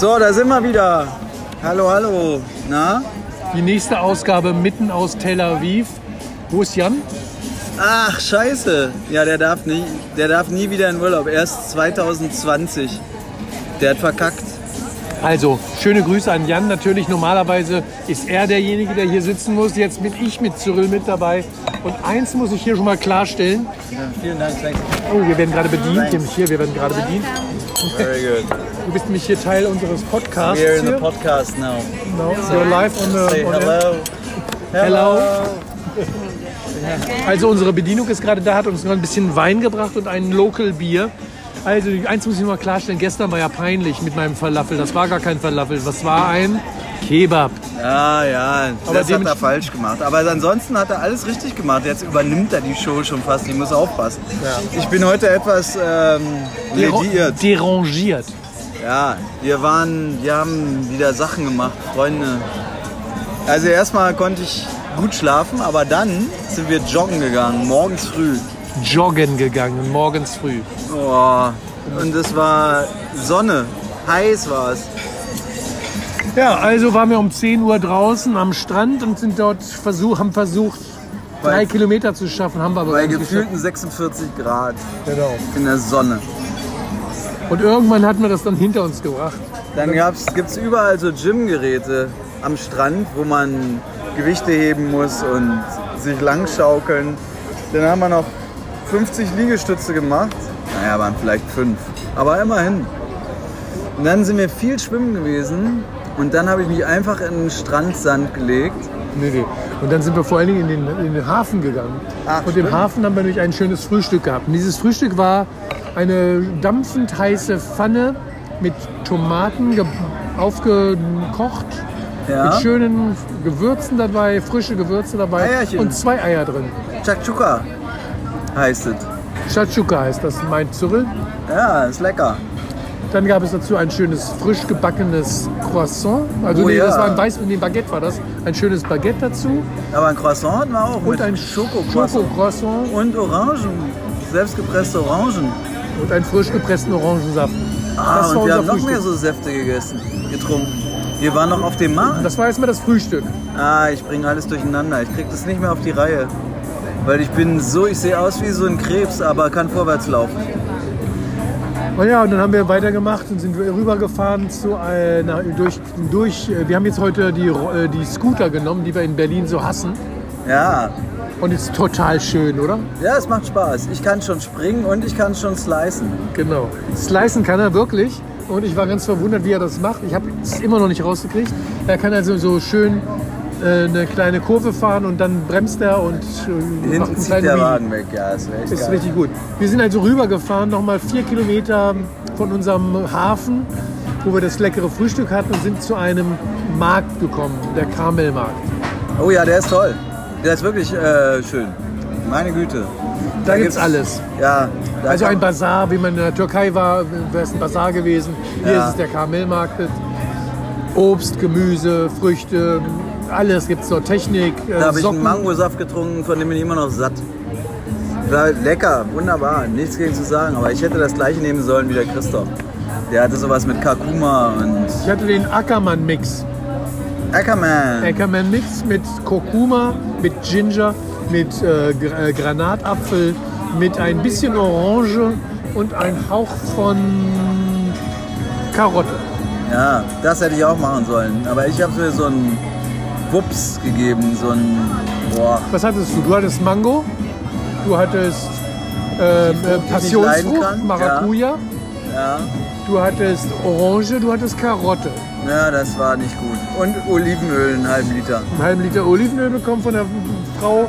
So, da sind wir wieder. Hallo, hallo. Na? Die nächste Ausgabe mitten aus Tel Aviv. Wo ist Jan? Ach, scheiße. Ja, der darf, nie, der darf nie wieder in Urlaub. Erst 2020. Der hat verkackt. Also, schöne Grüße an Jan. Natürlich, normalerweise ist er derjenige, der hier sitzen muss. Jetzt bin ich mit Cyril mit dabei. Und eins muss ich hier schon mal klarstellen. Ja, vielen Dank. Thanks. Oh, wir werden gerade bedient. Hier, wir werden gerade bedient. Very good. Du bist nämlich hier Teil unseres Podcasts. We're in the podcast now. No, you're live on Say the, on air. hello. Hello. Also unsere Bedienung ist gerade da, hat uns noch ein bisschen Wein gebracht und ein Local Bier. Also eins muss ich mal klarstellen, gestern war ja peinlich mit meinem Falafel. Das war gar kein Falafel, das war ein Kebab. Ja, ja, Aber das hat er falsch gemacht. Aber ansonsten hat er alles richtig gemacht. Jetzt übernimmt er die Show schon fast. Ich muss aufpassen. Ich bin heute etwas ähm, lediert. Derangiert. Ja, wir waren, wir haben wieder Sachen gemacht, Freunde. Also erstmal konnte ich gut schlafen, aber dann sind wir joggen gegangen, morgens früh. Joggen gegangen, morgens früh. Oh, und es war Sonne, heiß war es. Ja, also waren wir um 10 Uhr draußen am Strand und sind dort versuch, haben versucht, drei Bei- Kilometer zu schaffen, haben wir aber Bei nicht gefühlten 46 Grad. Genau. in der Sonne. Und irgendwann hatten wir das dann hinter uns gebracht. Dann gibt es überall so Gymgeräte am Strand, wo man Gewichte heben muss und sich langschaukeln. Dann haben wir noch 50 Liegestütze gemacht. Naja, waren vielleicht fünf. Aber immerhin. Und dann sind wir viel schwimmen gewesen. Und dann habe ich mich einfach in den Strandsand gelegt. Nee, nee. Und dann sind wir vor allen Dingen in den, in den Hafen gegangen. Ach, und im. Hafen haben wir nämlich ein schönes Frühstück gehabt. Und dieses Frühstück war eine dampfend heiße Pfanne mit Tomaten ge- aufgekocht, Ja. mit schönen Gewürzen dabei, frische Gewürze dabei Eierchen. und zwei Eier drin. Chakchuka heißt es. Chachuka heißt das, meint Cyril. Ja, ist lecker. Dann gab es dazu ein schönes frisch gebackenes Croissant. Also Oh nee, ja. das war ein Weiß, nee, Baguette war das. Ein schönes Baguette dazu Aber ein Croissant hatten wir auch. und ein Schokocroissant. Schokocroissant Und Orangen. Selbstgepresste Orangen. und einen frisch gepressten Orangensaft. Ah, das war und wir haben noch Frühstück. mehr so Säfte gegessen, getrunken. Wir waren noch auf dem Markt. Das war erstmal das Frühstück. Ah, ich bringe alles durcheinander. Ich krieg das nicht mehr auf die Reihe. Weil ich bin so, ich sehe aus wie so ein Krebs, aber kann vorwärts laufen. Und ja, und dann haben wir weitergemacht und sind rübergefahren zu, na, durch, durch. äh, Wir haben jetzt heute die, äh, die Scooter genommen, die wir in Berlin so hassen. Ja, Und ist total schön, oder? ja, es macht Spaß. Ich kann schon springen und ich kann schon slicen. Genau. Slicen kann er wirklich. Und ich war ganz verwundert, wie er das macht. Ich habe es immer noch nicht rausgekriegt. Er kann also so schön eine kleine Kurve fahren und dann bremst er und äh, macht Hinten zieht der. Wagen weg. Ja, ist echt Ist geil. richtig gut. Wir sind also rübergefahren, nochmal vier Kilometer von unserem Hafen, wo wir das leckere Frühstück hatten und sind zu einem Markt gekommen, der Karmelmarkt. Oh ja, der ist toll. Der ist wirklich äh, schön. Meine Güte. Da gibt's alles. Ja. da Also ein Bazar, wie man in der Türkei war, wäre es ein Bazar gewesen. Hier Ja. ist es der Karmelmarkt. Obst, Gemüse, Früchte, alles gibt es dort. Technik, äh, Da habe ich einen. Mangosaft getrunken, von dem bin ich immer noch satt. War lecker, wunderbar, nichts gegen zu sagen. Aber ich hätte das gleiche nehmen sollen wie der Christoph. Der hatte sowas mit Kurkuma und Ich hatte den Ackermann-Mix. Ackerman. Ackerman-Mix mit Kurkuma, mit Ginger, mit äh, äh, Granatapfel, mit ein bisschen Orange und ein Hauch von Karotte. Ja, das hätte ich auch machen sollen. Aber ich habe mir so einen Wups gegeben, so ein boah, Was hattest du? Du hattest Mango, du hattest äh, äh, leiden Passionsfrucht, Maracuja, ja. du hattest Orange, du hattest Karotte. Ja, das war nicht gut. Und Olivenöl, einen halben Liter. Einen halben Liter Olivenöl bekommen von der Frau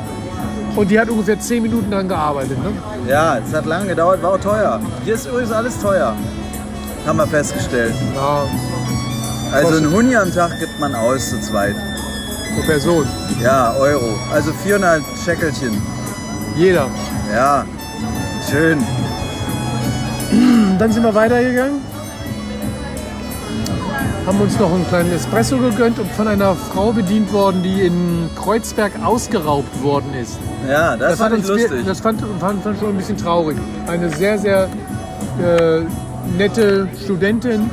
und die hat ungefähr 10 Minuten dran gearbeitet. Ne? Ja, es hat lange gedauert, war auch teuer. Hier ist übrigens alles teuer. Haben wir festgestellt. Ja, Also ein Huni am Tag gibt man aus zu zweit. Pro Person. Ja, Euro. Also 400 Scheckelchen. Jeder. Ja, schön. Dann sind wir weitergegangen, haben uns noch einen kleinen Espresso gegönnt und von einer Frau bedient worden, die in Kreuzberg ausgeraubt worden ist. Ja, das, fand ich uns lustig. wir- das fand, fand, fand schon ein bisschen traurig. Eine sehr, sehr äh, nette Studentin,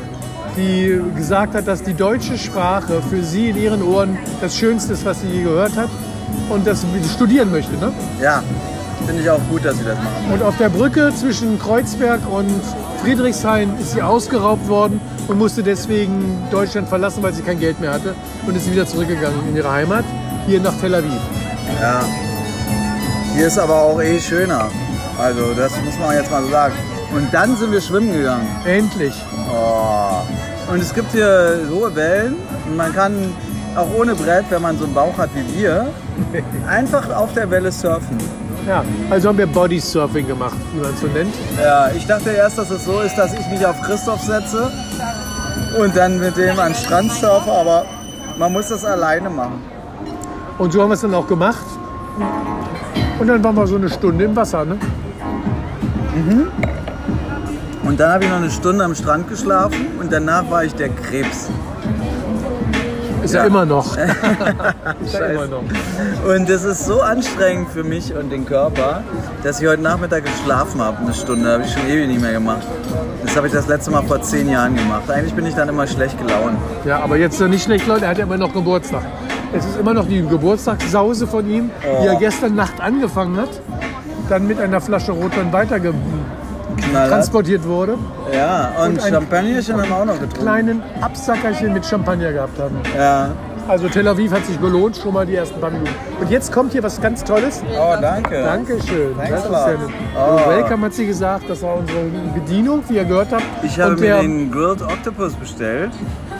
die gesagt hat, dass die deutsche Sprache für sie in ihren Ohren das Schönste ist, was sie je gehört hat und das sie studieren möchte. Ne? Ja, finde ich auch gut, dass sie das machen. Und auf der Brücke zwischen Kreuzberg und Friedrichshain ist sie ausgeraubt worden und musste deswegen Deutschland verlassen, weil sie kein Geld mehr hatte und ist wieder zurückgegangen in ihre Heimat, hier nach Tel Aviv. Ja. Hier ist aber auch eh schöner. Also das muss man jetzt mal so sagen. Und dann sind wir schwimmen gegangen. Endlich. Oh. Und es gibt hier hohe Wellen und man kann auch ohne Brett, wenn man so einen Bauch hat wie wir, einfach auf der Welle surfen. Ja, also haben wir Bodysurfing gemacht, wie man es so nennt. Ja, ich dachte erst, dass es so ist, dass ich mich auf Christoph setze und dann mit dem an den Strand surfe, aber man muss das alleine machen. Und so haben wir es dann auch gemacht. Und dann waren wir so eine Stunde im Wasser. Ne? Und dann habe ich noch eine Stunde am Strand geschlafen und danach war ich der Krebs. Ist ja, Ja. immer noch. ist ja immer noch. Und das ist so anstrengend für mich und den Körper, dass ich heute Nachmittag geschlafen habe, eine Stunde. Habe ich schon ewig nicht mehr gemacht. Das habe ich das letzte Mal vor zehn Jahren gemacht. Eigentlich bin ich dann immer schlecht gelaunt. Ja, aber jetzt nicht schlecht, Leute, er hat ja immer noch Geburtstag. Es ist immer noch die Geburtstagssause von ihm, die er Oh. gestern Nacht angefangen hat, dann mit einer Flasche Rotwein weiter Knallhart. transportiert wurde. Ja, und, Und ein- Champagnerchen haben wir auch noch getrunken. Kleinen Absackerchen mit Champagner gehabt haben. Ja. Also Tel Aviv hat sich gelohnt, schon mal die ersten paar Minuten. Und jetzt kommt hier was ganz Tolles. Oh, danke. Dankeschön. Thanks Das ist nett. Oh. Welcome hat sie gesagt, das war unsere Bedienung, wie ihr gehört habt. Ich habe mir den Grilled Octopus bestellt.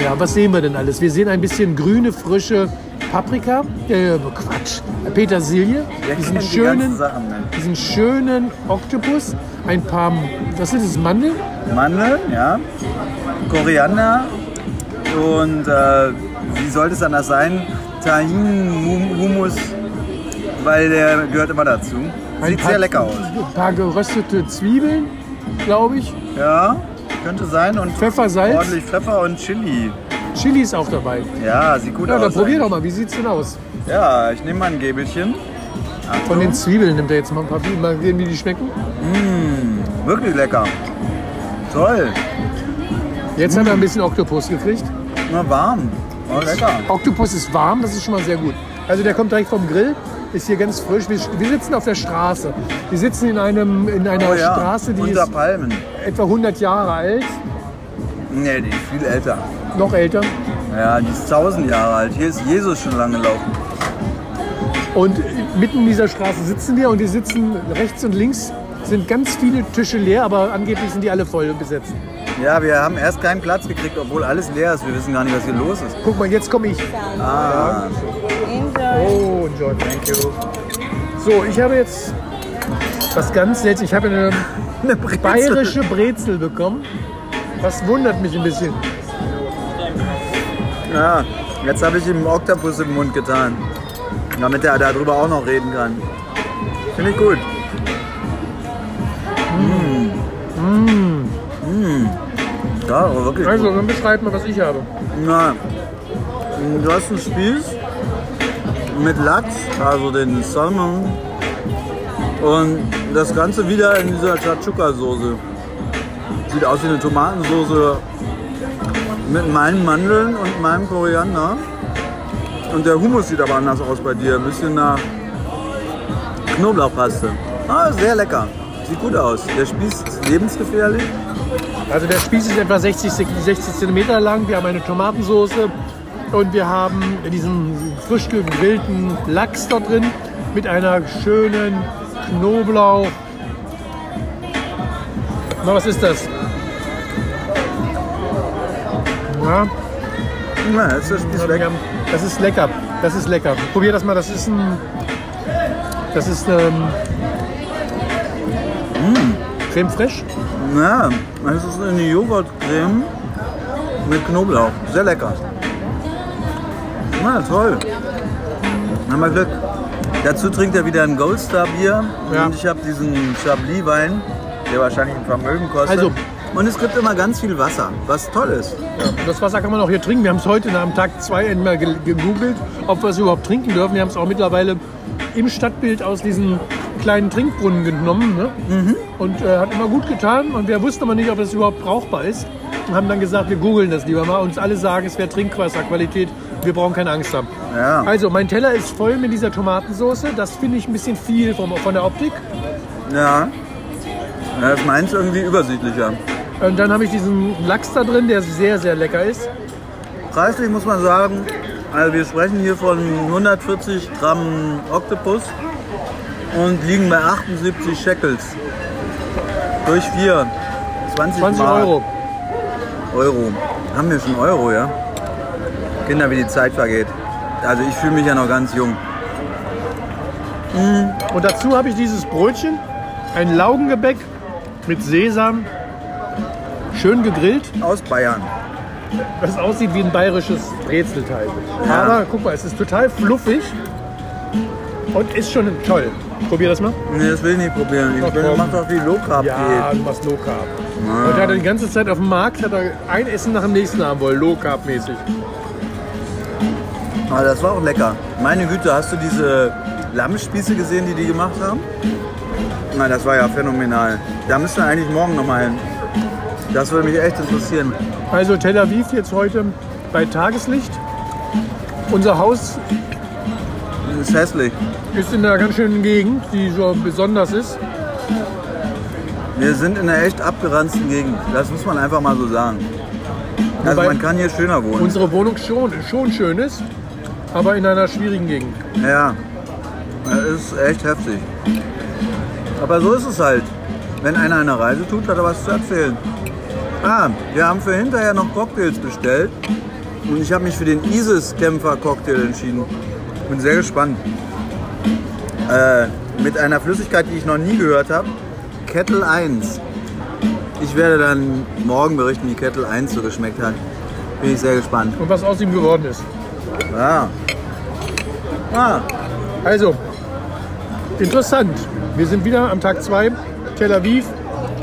Ja, was sehen wir denn alles? Wir sehen ein bisschen grüne, frische Paprika, äh, Quatsch, Petersilie, diesen die schönen, ne? diesen schönen Oktopus, ein paar, was ist das, Mandeln? Mandeln, ja. Koriander und äh, wie sollte es anders sein? Tahin-Hummus, weil der gehört immer dazu. Sieht paar- sehr lecker aus. Ein paar geröstete Zwiebeln, glaube ich. Ja, könnte sein. Und Pfeffer, Salz. ordentlich Pfeffer und Chili. Chili ist auch dabei. Ja, sieht gut Ja, aus. dann probier eigentlich. doch mal, wie sieht's denn aus? Ja, ich nehme mal ein Gäbelchen. Von den Zwiebeln nimmt er jetzt mal ein paar, mal sehen, wie die schmecken. Wirklich lecker. Toll. Jetzt hat er ein bisschen Oktopus gekriegt. Na warm. Oh, lecker. Oktopus ist warm, das ist schon mal sehr gut. Also der kommt direkt vom Grill, ist hier ganz frisch. Wir, wir sitzen auf der Straße. Wir sitzen in, einem, in einer Oh ja, Straße, die unter ist Palmen. etwa 100 Jahre alt, Nee, die ist viel älter. Noch älter. Ja, die ist 1000 Jahre alt. Hier ist Jesus schon lange gelaufen. Und mitten in dieser Straße sitzen wir und die sitzen rechts und links sind ganz viele Tische leer, aber angeblich sind die alle voll besetzt. Ja, wir haben erst keinen Platz gekriegt, obwohl alles leer ist. Wir wissen gar nicht, was hier los ist. Guck mal, jetzt komme ich. Ah, Oh, John, thank you. So, ich habe jetzt was ganz selten. Ich habe eine eine Brezel. bayerische Brezel bekommen. Das wundert mich ein bisschen. Ja, jetzt habe ich ihm einen Oktopus im Mund getan. Damit er darüber auch noch reden kann. Finde ich gut. Mm. Mm. Ja, aber wirklich Also, gut. dann beschreib mal, was ich habe. Na, du hast einen Spieß mit Lachs, also den Salmon. Und das Ganze wieder in dieser Chachuka-Soße. Sieht aus wie eine Tomatensoße mit meinen Mandeln und meinem Koriander. Und der Hummus sieht aber anders aus bei dir. Ein bisschen nach Knoblauchpaste. Ah, sehr lecker. Sieht gut aus. Der Spieß ist lebensgefährlich. Also der Spieß ist etwa 60, 60 cm lang. Wir haben eine Tomatensauce und wir haben diesen frisch gegrillten Lachs da drin mit einer schönen Knoblauch. Na, was ist das? Ja, Ja, jetzt ist weg. haben- das ist lecker. Das ist lecker. Probier das mal. Das ist ein. Das ist ähm, Creme fraiche. Ja, es ist eine Joghurtcreme mit Knoblauch. Sehr lecker. Na, toll. Haben wir Glück. Dazu trinkt er wieder ein Goldstar Bier. Ja. Und ich habe diesen Chablis-Wein, der wahrscheinlich ein Vermögen kostet. Also- Und es gibt immer ganz viel Wasser, was toll ist. Das Wasser kann man auch hier trinken. Wir haben es heute nach dem Tag zwei einmal ge- gegoogelt, ob wir es überhaupt trinken dürfen. Wir haben es auch mittlerweile im Stadtbild aus diesen einen kleinen Trinkbrunnen genommen ne? Mhm. und äh, hat immer gut getan. Und wir wussten aber nicht, ob das überhaupt brauchbar ist. Und haben dann gesagt, wir googeln das lieber mal. Uns alle sagen, es wäre Trinkwasserqualität. Wir brauchen keine Angst haben. Ja. Also, mein Teller ist voll mit dieser Tomatensauce. Das finde ich ein bisschen viel vom, von der Optik. Ja. ja das meins irgendwie übersichtlicher. Und dann habe ich diesen Lachs da drin, der sehr, sehr lecker ist. Preislich muss man sagen, also wir sprechen hier von 140 Gramm Oktopus und liegen bei 78 Shekels. Durch 4. 20, 20 Mark. Euro. Euro. Haben wir schon Euro, ja? Kinder, wie die Zeit vergeht. Also ich fühle mich ja noch ganz jung. Und dazu habe ich dieses Brötchen, ein Laugengebäck mit Sesam, schön gegrillt, Aus Bayern. das aussieht wie ein bayerisches Brezelteig. Ja. Aber guck mal, es ist total fluffig und ist schon toll. Probier das mal. Nee, das will ich nicht probieren. Ich Ach, komm. mach doch die Low Carb Ja, du machst Low Carb. Und er hat die ganze Zeit auf dem Markt hat er ein Essen nach dem nächsten haben wollen, Low Carb mäßig. Aber das war auch lecker. Meine Güte, hast du diese Lammspieße gesehen, die die gemacht haben? Na, das war ja phänomenal. Da müssen wir eigentlich morgen noch mal hin. Das würde mich echt interessieren. Also Tel Aviv jetzt heute bei Tageslicht. Unser Haus ist hässlich. ist in einer ganz schönen Gegend, die so besonders ist. Wir sind in einer echt abgeranzten Gegend. Das muss man einfach mal so sagen. Also Wobei- man kann hier schöner wohnen. Unsere Wohnung schon, schon schön ist, aber in einer schwierigen Gegend. Ja, das ist echt heftig. Aber so ist es halt. Wenn einer eine Reise tut, hat er was zu erzählen. Ah, wir haben für hinterher noch Cocktails bestellt. Und ich habe mich für den ISIS-Kämpfer-Cocktail entschieden. Bin sehr gespannt. Äh, mit einer Flüssigkeit, die ich noch nie gehört habe. Kettle 1. Ich werde dann morgen berichten, wie Kettle 1 so geschmeckt hat. Bin ich sehr gespannt. Und was aus ihm geworden ist. Ja. Ah, Also, interessant. Wir sind wieder am Tag 2. Tel Aviv,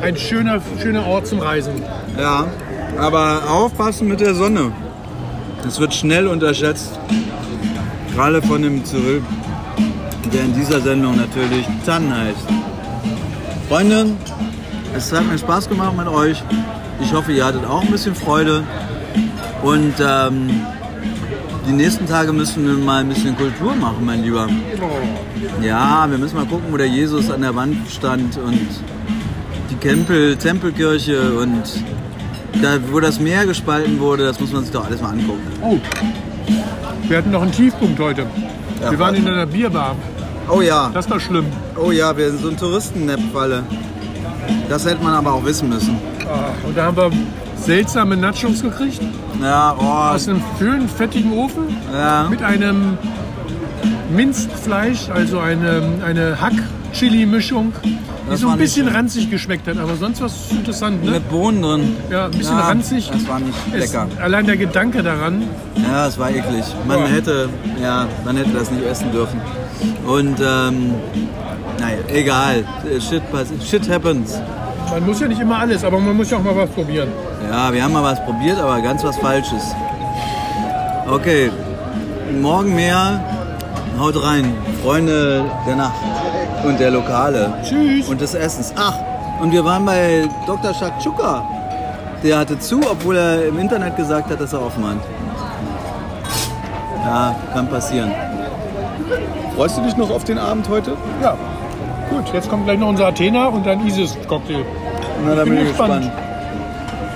ein schöner, schöner Ort zum Reisen. Ja, aber aufpassen mit der Sonne. Das wird schnell unterschätzt. Gerade von dem Cyril, der in dieser Sendung natürlich Tan heißt. Freunde, es hat mir Spaß gemacht mit euch. Ich hoffe, ihr hattet auch ein bisschen Freude. Und ähm, die nächsten Tage müssen wir mal ein bisschen Kultur machen, mein Lieber. Ja, wir müssen mal gucken, wo der Jesus an der Wand stand und die Tempel, Tempelkirche und da, wo das Meer gespalten wurde, das muss man sich doch alles mal angucken. Oh, wir hatten noch einen Tiefpunkt heute. Ja, wir waren in einer Bierbar. Oh ja, Das war schlimm. oh ja, wir sind so ein Touristennap-Falle. Das hätte man aber auch wissen müssen. Ah, Und da haben wir seltsame Nachos gekriegt. Ja, oh, Aus einem schönen, fettigen Ofen. ja. Mit einem Minzfleisch, also eine, eine Hack-Chili-Mischung, die so ein bisschen ranzig geschmeckt hat. Aber sonst was interessant, ne? Mit Bohnen drin. Ja, ein bisschen Ja, ranzig. Das war nicht Es, lecker. allein der Gedanke daran. Ja, es war eklig. Man Ja. hätte, ja, man hätte das nicht essen dürfen. Und ähm, naja, egal. Shit, shit happens. Man muss ja nicht immer alles, aber man muss ja auch mal was probieren. Ja, wir haben mal was probiert, aber ganz was Falsches. Okay, morgen mehr. Haut rein, Freunde der Nacht und der Lokale Tschüss. und des Essens. Ach, und wir waren bei Dr. Shakchuka. Der hatte zu, obwohl er im Internet gesagt hat, dass er offen hat. Ja, kann passieren. Freust du dich noch auf den Abend heute? Ja. Gut, jetzt kommt gleich noch unser Athena und ein Isis-Cocktail. Na, da bin bin ich gespannt. gespannt.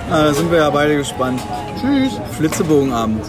Na, da sind wir ja beide gespannt. Tschüss. Flitzebogenabend.